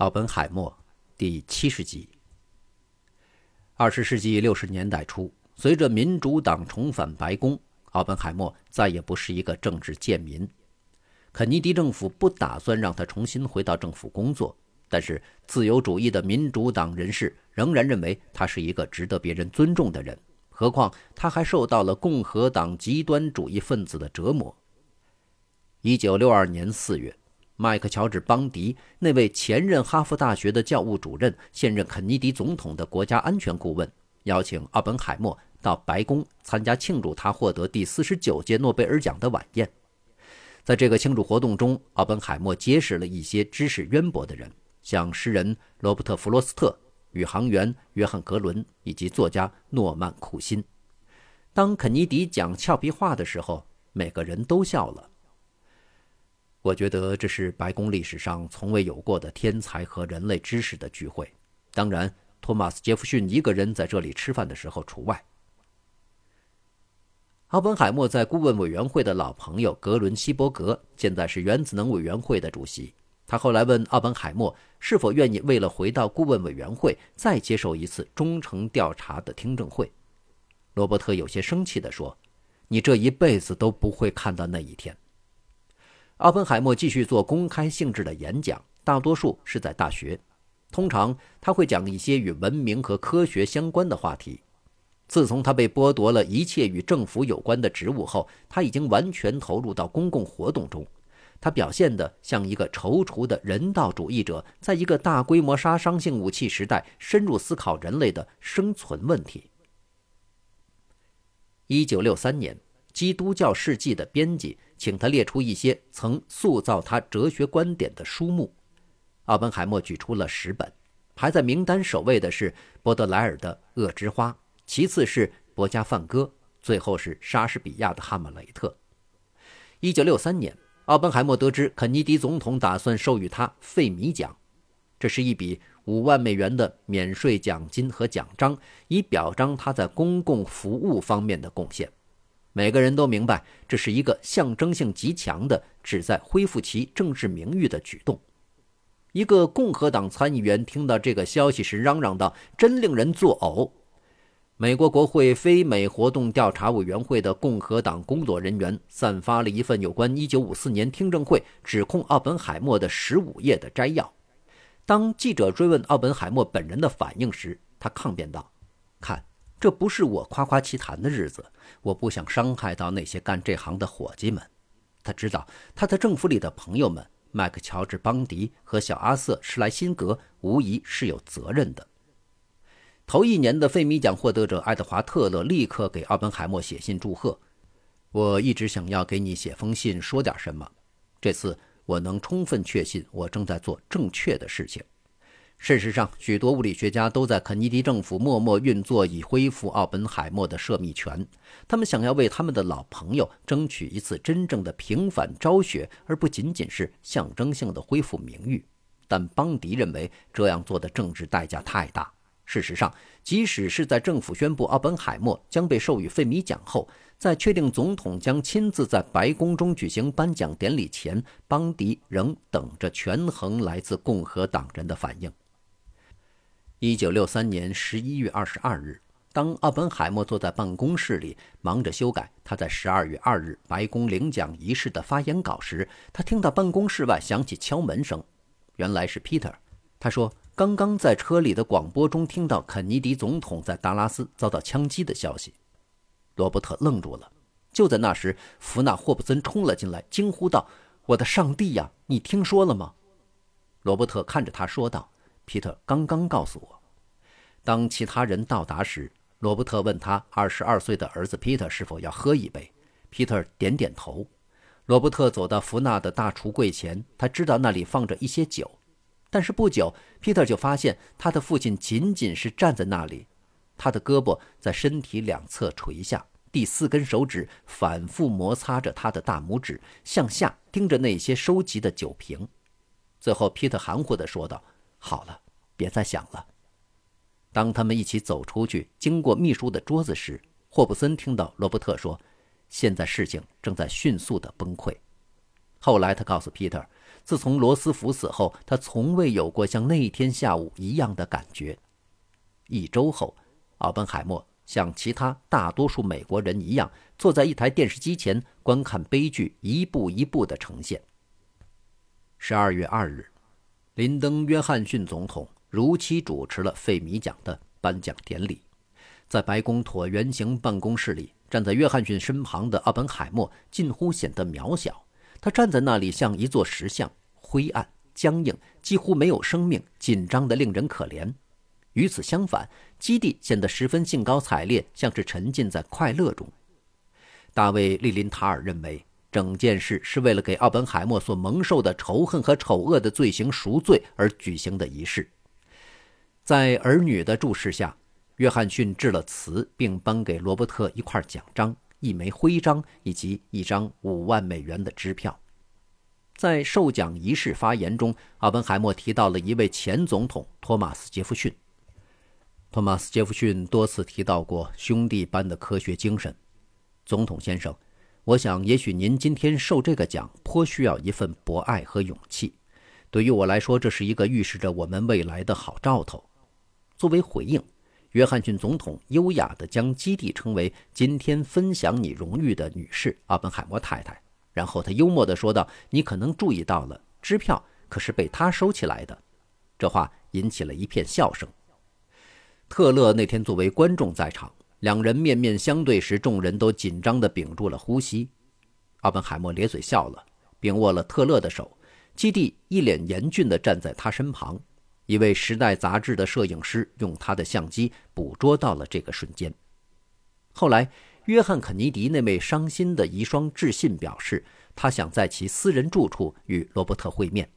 奥本海默第七十集。二十世纪六十年代初，随着民主党重返白宫，奥本海默再也不是一个政治贱民。肯尼迪政府不打算让他重新回到政府工作，但是自由主义的民主党人士仍然认为他是一个值得别人尊重的人。何况他还受到了共和党极端主义分子的折磨。一九六二年四月，麦克乔治·邦迪那位前任哈佛大学的教务主任、现任肯尼迪总统的国家安全顾问，邀请奥本海默到白宫参加庆祝他获得第四十九届诺贝尔奖的晚宴。在这个庆祝活动中，奥本海默结识了一些知识渊博的人，像诗人罗伯特·弗罗斯特。宇航员约翰·格伦以及作家诺曼·库辛。当肯尼迪讲俏皮话的时候，每个人都笑了。我觉得这是白宫历史上从未有过的天才和人类知识的聚会。当然，托马斯·杰弗逊一个人在这里吃饭的时候除外。奥本海默在顾问委员会的老朋友格伦·希伯格，现在是原子能委员会的主席。他后来问奥本海默是否愿意为了回到顾问委员会再接受一次忠诚调查的听证会。罗伯特有些生气地说：“你这一辈子都不会看到那一天。”奥本海默继续做公开性质的演讲，大多数是在大学。通常他会讲一些与文明和科学相关的话题。自从他被剥夺了一切与政府有关的职务后，他已经完全投入到公共活动中。他表现得像一个踌躇的人道主义者，在一个大规模杀伤性武器时代，深入思考人类的生存问题。一九六三年，《基督教世纪》的编辑请他列出一些曾塑造他哲学观点的书目，奥本海默举出了十本，排在名单首位的是波德莱尔的《恶之花》，其次是博加梵歌，最后是莎士比亚的《哈姆雷特》。一九六三年。奥本海默得知肯尼迪总统打算授予他费米奖，这是一笔五万美元的免税奖金和奖章，以表彰他在公共服务方面的贡献。每个人都明白，这是一个象征性极强的、旨在恢复其政治名誉的举动。一个共和党参议员听到这个消息时，嚷嚷道：“真令人作呕。”美国国会非美活动调查委员会的共和党工作人员散发了一份有关1954年听证会指控奥本海默的15页的摘要。当记者追问奥本海默本人的反应时，他抗辩道：“看，这不是我夸夸其谈的日子，我不想伤害到那些干这行的伙计们。”他知道他在政府里的朋友们麦克乔治·邦迪和小阿瑟·施莱辛格无疑是有责任的。头一年的费米奖获得者爱德华·特勒立刻给奥本海默写信祝贺。我一直想要给你写封信，说点什么。这次我能充分确信，我正在做正确的事情。事实上，许多物理学家都在肯尼迪政府默默运作，以恢复奥本海默的涉密权。他们想要为他们的老朋友争取一次真正的平反昭雪，而不仅仅是象征性的恢复名誉。但邦迪认为这样做的政治代价太大。事实上，即使是在政府宣布奥本海默将被授予费米奖后，在确定总统将亲自在白宫中举行颁奖典礼前，邦迪仍等着权衡来自共和党人的反应。一九六三年十一月二十二日，当奥本海默坐在办公室里忙着修改他在十二月二日白宫领奖仪式的发言稿时，他听到办公室外响起敲门声，原来是 Peter。他说。刚刚在车里的广播中听到肯尼迪总统在达拉斯遭到枪击的消息，罗伯特愣住了。就在那时，弗纳霍普森冲了进来，惊呼道：“我的上帝呀，你听说了吗？”罗伯特看着他说道：“皮特刚刚告诉我。”当其他人到达时，罗伯特问他二十二岁的儿子皮特是否要喝一杯。皮特点点头。罗伯特走到弗纳的大橱柜前，他知道那里放着一些酒。但是不久，皮特就发现他的父亲仅仅是站在那里，他的胳膊在身体两侧垂下，第四根手指反复摩擦着他的大拇指，向下盯着那些收集的酒瓶。最后，皮特含糊地说道：“好了，别再想了。”当他们一起走出去，经过秘书的桌子时，霍布森听到罗伯特说：“现在事情正在迅速的崩溃。”后来，他告诉皮特。自从罗斯福死后，他从未有过像那天下午一样的感觉。一周后，奥本海默像其他大多数美国人一样，坐在一台电视机前观看悲剧一步一步的呈现。十二月二日，林登·约翰逊总统如期主持了费米奖的颁奖典礼。在白宫椭圆形办公室里，站在约翰逊身旁的奥本海默近乎显得渺小。他站在那里，像一座石像，灰暗、僵硬，几乎没有生命，紧张得令人可怜。与此相反，基地显得十分兴高采烈，像是沉浸在快乐中。大卫·利林塔尔认为，整件事是为了给奥本海默所蒙受的仇恨和丑恶的罪行赎罪而举行的仪式。在儿女的注视下，约翰逊致了词，并颁给罗伯特一块奖章、一枚徽章以及一张五万美元的支票。在授奖仪式发言中，奥本海默提到了一位前总统托马斯·杰弗逊。托马斯·杰弗逊多次提到过兄弟般的科学精神。总统先生，我想也许您今天受这个奖颇需要一份博爱和勇气。对于我来说，这是一个预示着我们未来的好兆头。作为回应，约翰逊总统优雅地将基地称为“今天分享你荣誉的女士阿本海默太太”。然后他幽默地说道：“你可能注意到了，支票可是被他收起来的。”这话引起了一片笑声。特勒那天作为观众在场，两人面面相对时，众人都紧张地屏住了呼吸。奥本海默咧嘴笑了，并握了特勒的手。基地一脸严峻地站在他身旁。一位《时代》杂志的摄影师用他的相机捕捉到了这个瞬间。后来，约翰·肯尼迪那位伤心的遗孀致信表示，他想在其私人住处与罗伯特会面。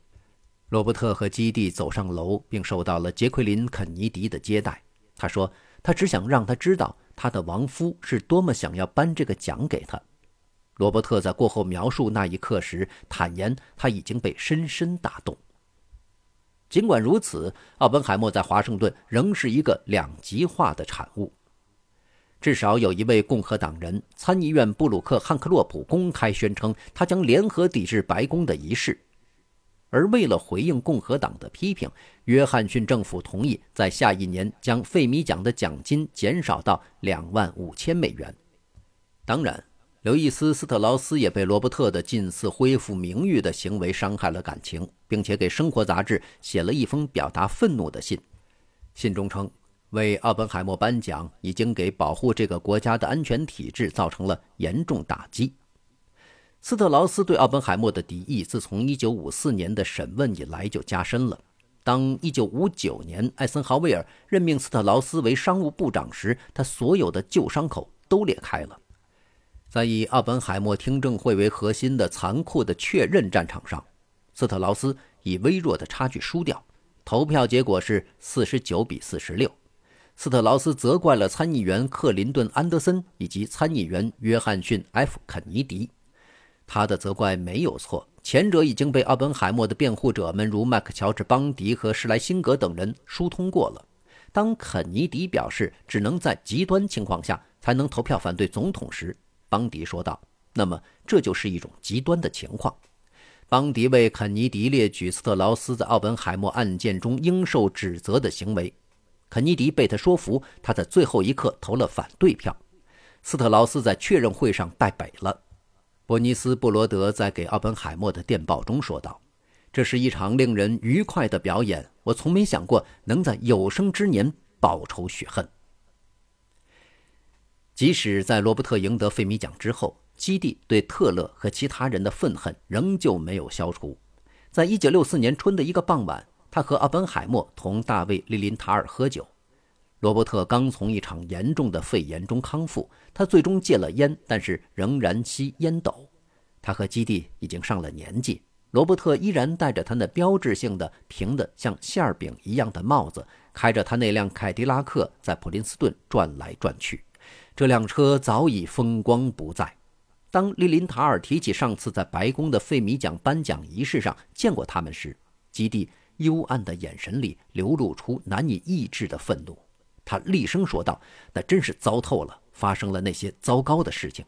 罗伯特和基地走上楼，并受到了杰奎琳·肯尼迪的接待。他说：“他只想让他知道，他的亡夫是多么想要颁这个奖给他。”罗伯特在过后描述那一刻时坦言，他已经被深深打动。尽管如此，奥本海默在华盛顿仍是一个两极化的产物。至少有一位共和党人，参议院布鲁克·汉克洛普公开宣称，他将联合抵制白宫的仪式。而为了回应共和党的批评，约翰逊政府同意在下一年将费米奖的奖金减少到两万五千美元。当然，刘易斯·斯特劳斯也被罗伯特的近似恢复名誉的行为伤害了感情，并且给《生活》杂志写了一封表达愤怒的信。信中称，为奥本海默颁奖已经给保护这个国家的安全体制造成了严重打击。斯特劳斯对奥本海默的敌意自从1954年的审问以来就加深了。当1959年艾森豪威尔任命斯特劳斯为商务部长时，他所有的旧伤口都裂开了。在以奥本海默听证会为核心的残酷的确认战场上，斯特劳斯以微弱的差距输掉。投票结果是49比46。斯特劳斯责怪了参议员克林顿·安德森以及参议员约翰逊 ·F· 肯尼迪。他的责怪没有错，前者已经被奥本海默的辩护者们，如麦克乔治·邦迪和施莱辛格等人疏通过了。当肯尼迪表示只能在极端情况下才能投票反对总统时，邦迪说道：“那么这就是一种极端的情况。”邦迪为肯尼迪列举斯特劳斯在奥本海默案件中应受指责的行为，肯尼迪被他说服，他在最后一刻投了反对票。斯特劳斯在确认会上败北了。伯尼斯·布罗德在给奥本海默的电报中说道：“这是一场令人愉快的表演。我从没想过能在有生之年报仇雪恨。”即使在罗伯特赢得费米奖之后，基地对特勒和其他人的愤恨仍旧没有消除。在1964年春的一个傍晚，他和奥本海默同大卫·利林塔尔喝酒。罗伯特刚从一场严重的肺炎中康复，他最终戒了烟，但是仍然吸烟斗。他和基地已经上了年纪，罗伯特依然戴着他那标志性的平的像馅饼一样的帽子，开着他那辆凯迪拉克在普林斯顿转来转去。这辆车早已风光不再。当利林塔尔提起上次在白宫的费米奖颁奖仪式上见过他们时，基地幽暗的眼神里流露出难以抑制的愤怒。他厉声说道：“那真是糟透了！发生了那些糟糕的事情。”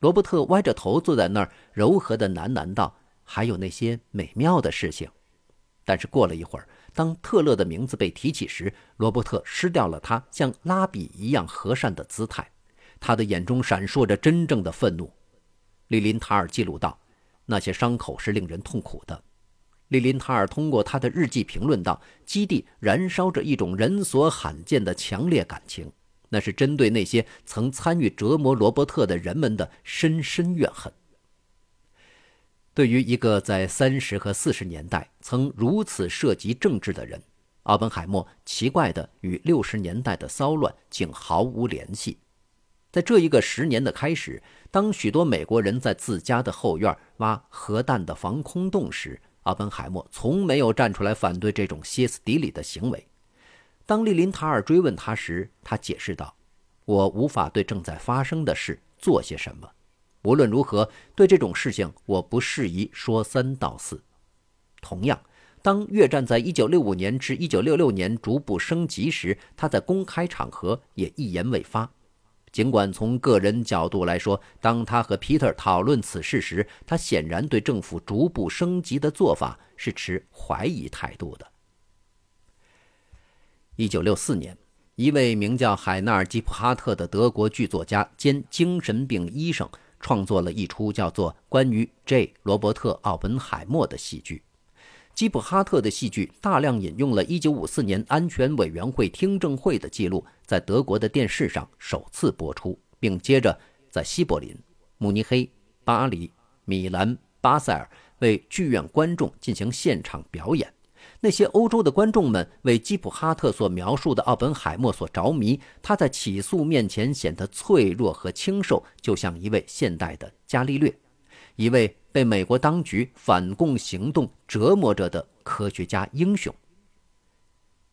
罗伯特歪着头坐在那儿，柔和的喃喃道：“还有那些美妙的事情。但是过了一会儿，当特勒的名字被提起时，罗伯特失掉了他像拉比一样和善的姿态，他的眼中闪烁着真正的愤怒。利林塔尔记录道：“那些伤口是令人痛苦的。”利林塔尔通过他的日记评论道：“基地燃烧着一种人所罕见的强烈感情，那是针对那些曾参与折磨罗伯特的人们的深深怨恨。”对于一个在三十和四十年代曾如此涉及政治的人，奥本海默奇怪的与六十年代的骚乱竟毫无联系。在这一个十年的开始，当许多美国人在自家的后院挖核弹的防空洞时，阿本海默从没有站出来反对这种歇斯底里的行为。当利林塔尔追问他时，他解释道：“我无法对正在发生的事做些什么。”无论如何，对这种事情我不适宜说三道四。同样，当越战在1965年至1966年逐步升级时，他在公开场合也一言未发。尽管从个人角度来说，当他和皮特讨论此事时，他显然对政府逐步升级的做法是持怀疑态度的。1964年，一位名叫海纳尔·吉普哈特的德国剧作家兼精神病医生。创作了一出叫做《关于 J. 罗伯特·奥本海默》的戏剧。基普哈特的戏剧大量引用了1954年安全委员会听证会的记录，在德国的电视上首次播出，并接着在西柏林、慕尼黑、巴黎、米兰、巴塞尔为剧院观众进行现场表演。那些欧洲的观众们为基普哈特所描述的奥本海默所着迷，他在起诉面前显得脆弱和清瘦，就像一位现代的伽利略，一位被美国当局反共行动折磨着的科学家英雄。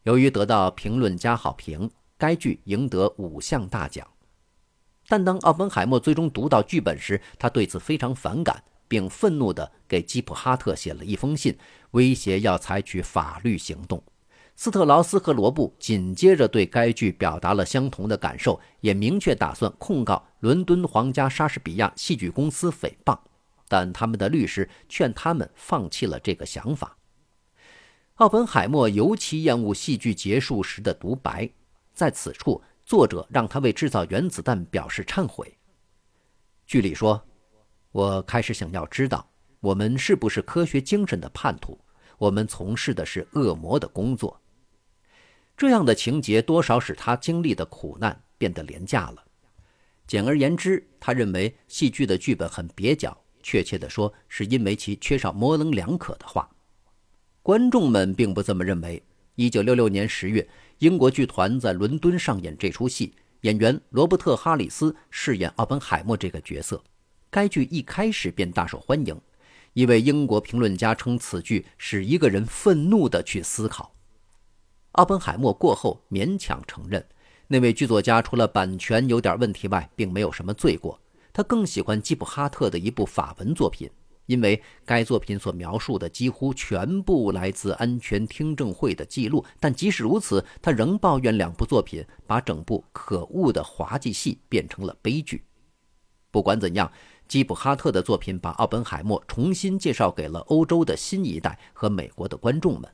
由于得到评论家好评，该剧赢得五项大奖。但当奥本海默最终读到剧本时，他对此非常反感。并愤怒地给基普哈特写了一封信，威胁要采取法律行动。斯特劳斯和罗布紧接着对该剧表达了相同的感受，也明确打算控告伦敦皇家莎士比亚戏剧公司诽谤，但他们的律师劝他们放弃了这个想法。奥本海默尤其厌恶戏剧结束时的独白，在此处，作者让他为制造原子弹表示忏悔。剧里说。我开始想要知道，我们是不是科学精神的叛徒？我们从事的是恶魔的工作。这样的情节多少使他经历的苦难变得廉价了。简而言之，他认为戏剧的剧本很蹩脚，确切地说，是因为其缺少模棱两可的话。观众们并不这么认为。一九六六年十月，英国剧团在伦敦上演这出戏，演员罗伯特·哈里斯饰演奥本海默这个角色。该剧一开始便大受欢迎，一位英国评论家称此剧使一个人愤怒地去思考。奥本海默过后勉强承认，那位剧作家除了版权有点问题外，并没有什么罪过。他更喜欢基普哈特的一部法文作品，因为该作品所描述的几乎全部来自安全听证会的记录。但即使如此，他仍抱怨两部作品把整部可恶的滑稽戏变成了悲剧。不管怎样。基普哈特的作品把奥本海默重新介绍给了欧洲的新一代和美国的观众们。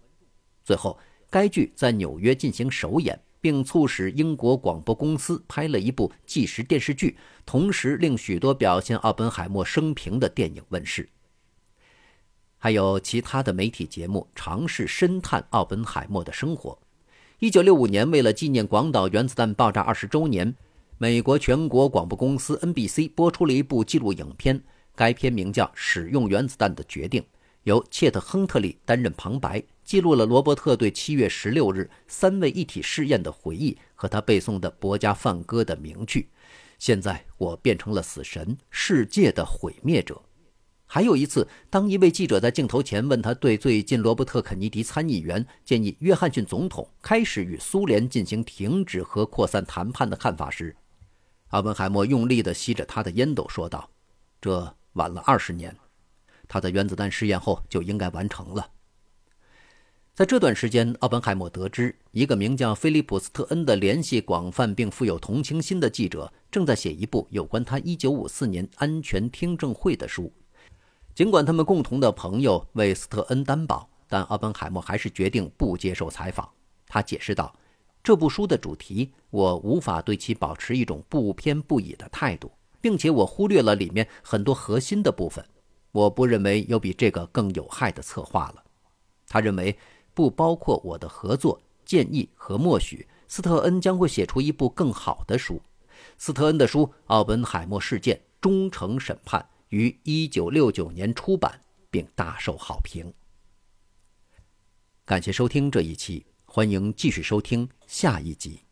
最后，该剧在纽约进行首演，并促使英国广播公司拍了一部纪实电视剧，同时令许多表现奥本海默生平的电影问世。还有其他的媒体节目尝试深探奥本海默的生活。一九六五年，为了纪念广岛原子弹爆炸二十周年。美国全国广播公司 NBC 播出了一部纪录影片，该片名叫《使用原子弹的决定》，由切特·亨特利担任旁白，记录了罗伯特对七月十六日三位一体试验的回忆和他背诵的伯加梵歌的名句：“现在我变成了死神，世界的毁灭者。”还有一次，当一位记者在镜头前问他对最近罗伯特·肯尼迪参议员建议约翰逊总统开始与苏联进行停止核扩散谈判的看法时，阿本海默用力地吸着他的烟斗，说道：“这晚了二十年，他在原子弹试验后就应该完成了。”在这段时间，奥本海默得知一个名叫菲利普斯特恩的联系广泛并富有同情心的记者正在写一部有关他1954年安全听证会的书，尽管他们共同的朋友为斯特恩担保，但奥本海默还是决定不接受采访。他解释道：“这部书的主题，我无法对其保持一种不偏不倚的态度，并且我忽略了里面很多核心的部分。我不认为有比这个更有害的策划了。”他认为，不包括我的合作建议和默许，斯特恩将会写出一部更好的书。斯特恩的书《奥本海默事件：忠诚审判》。于一九六九年出版，并大受好评。感谢收听这一期，欢迎继续收听下一集。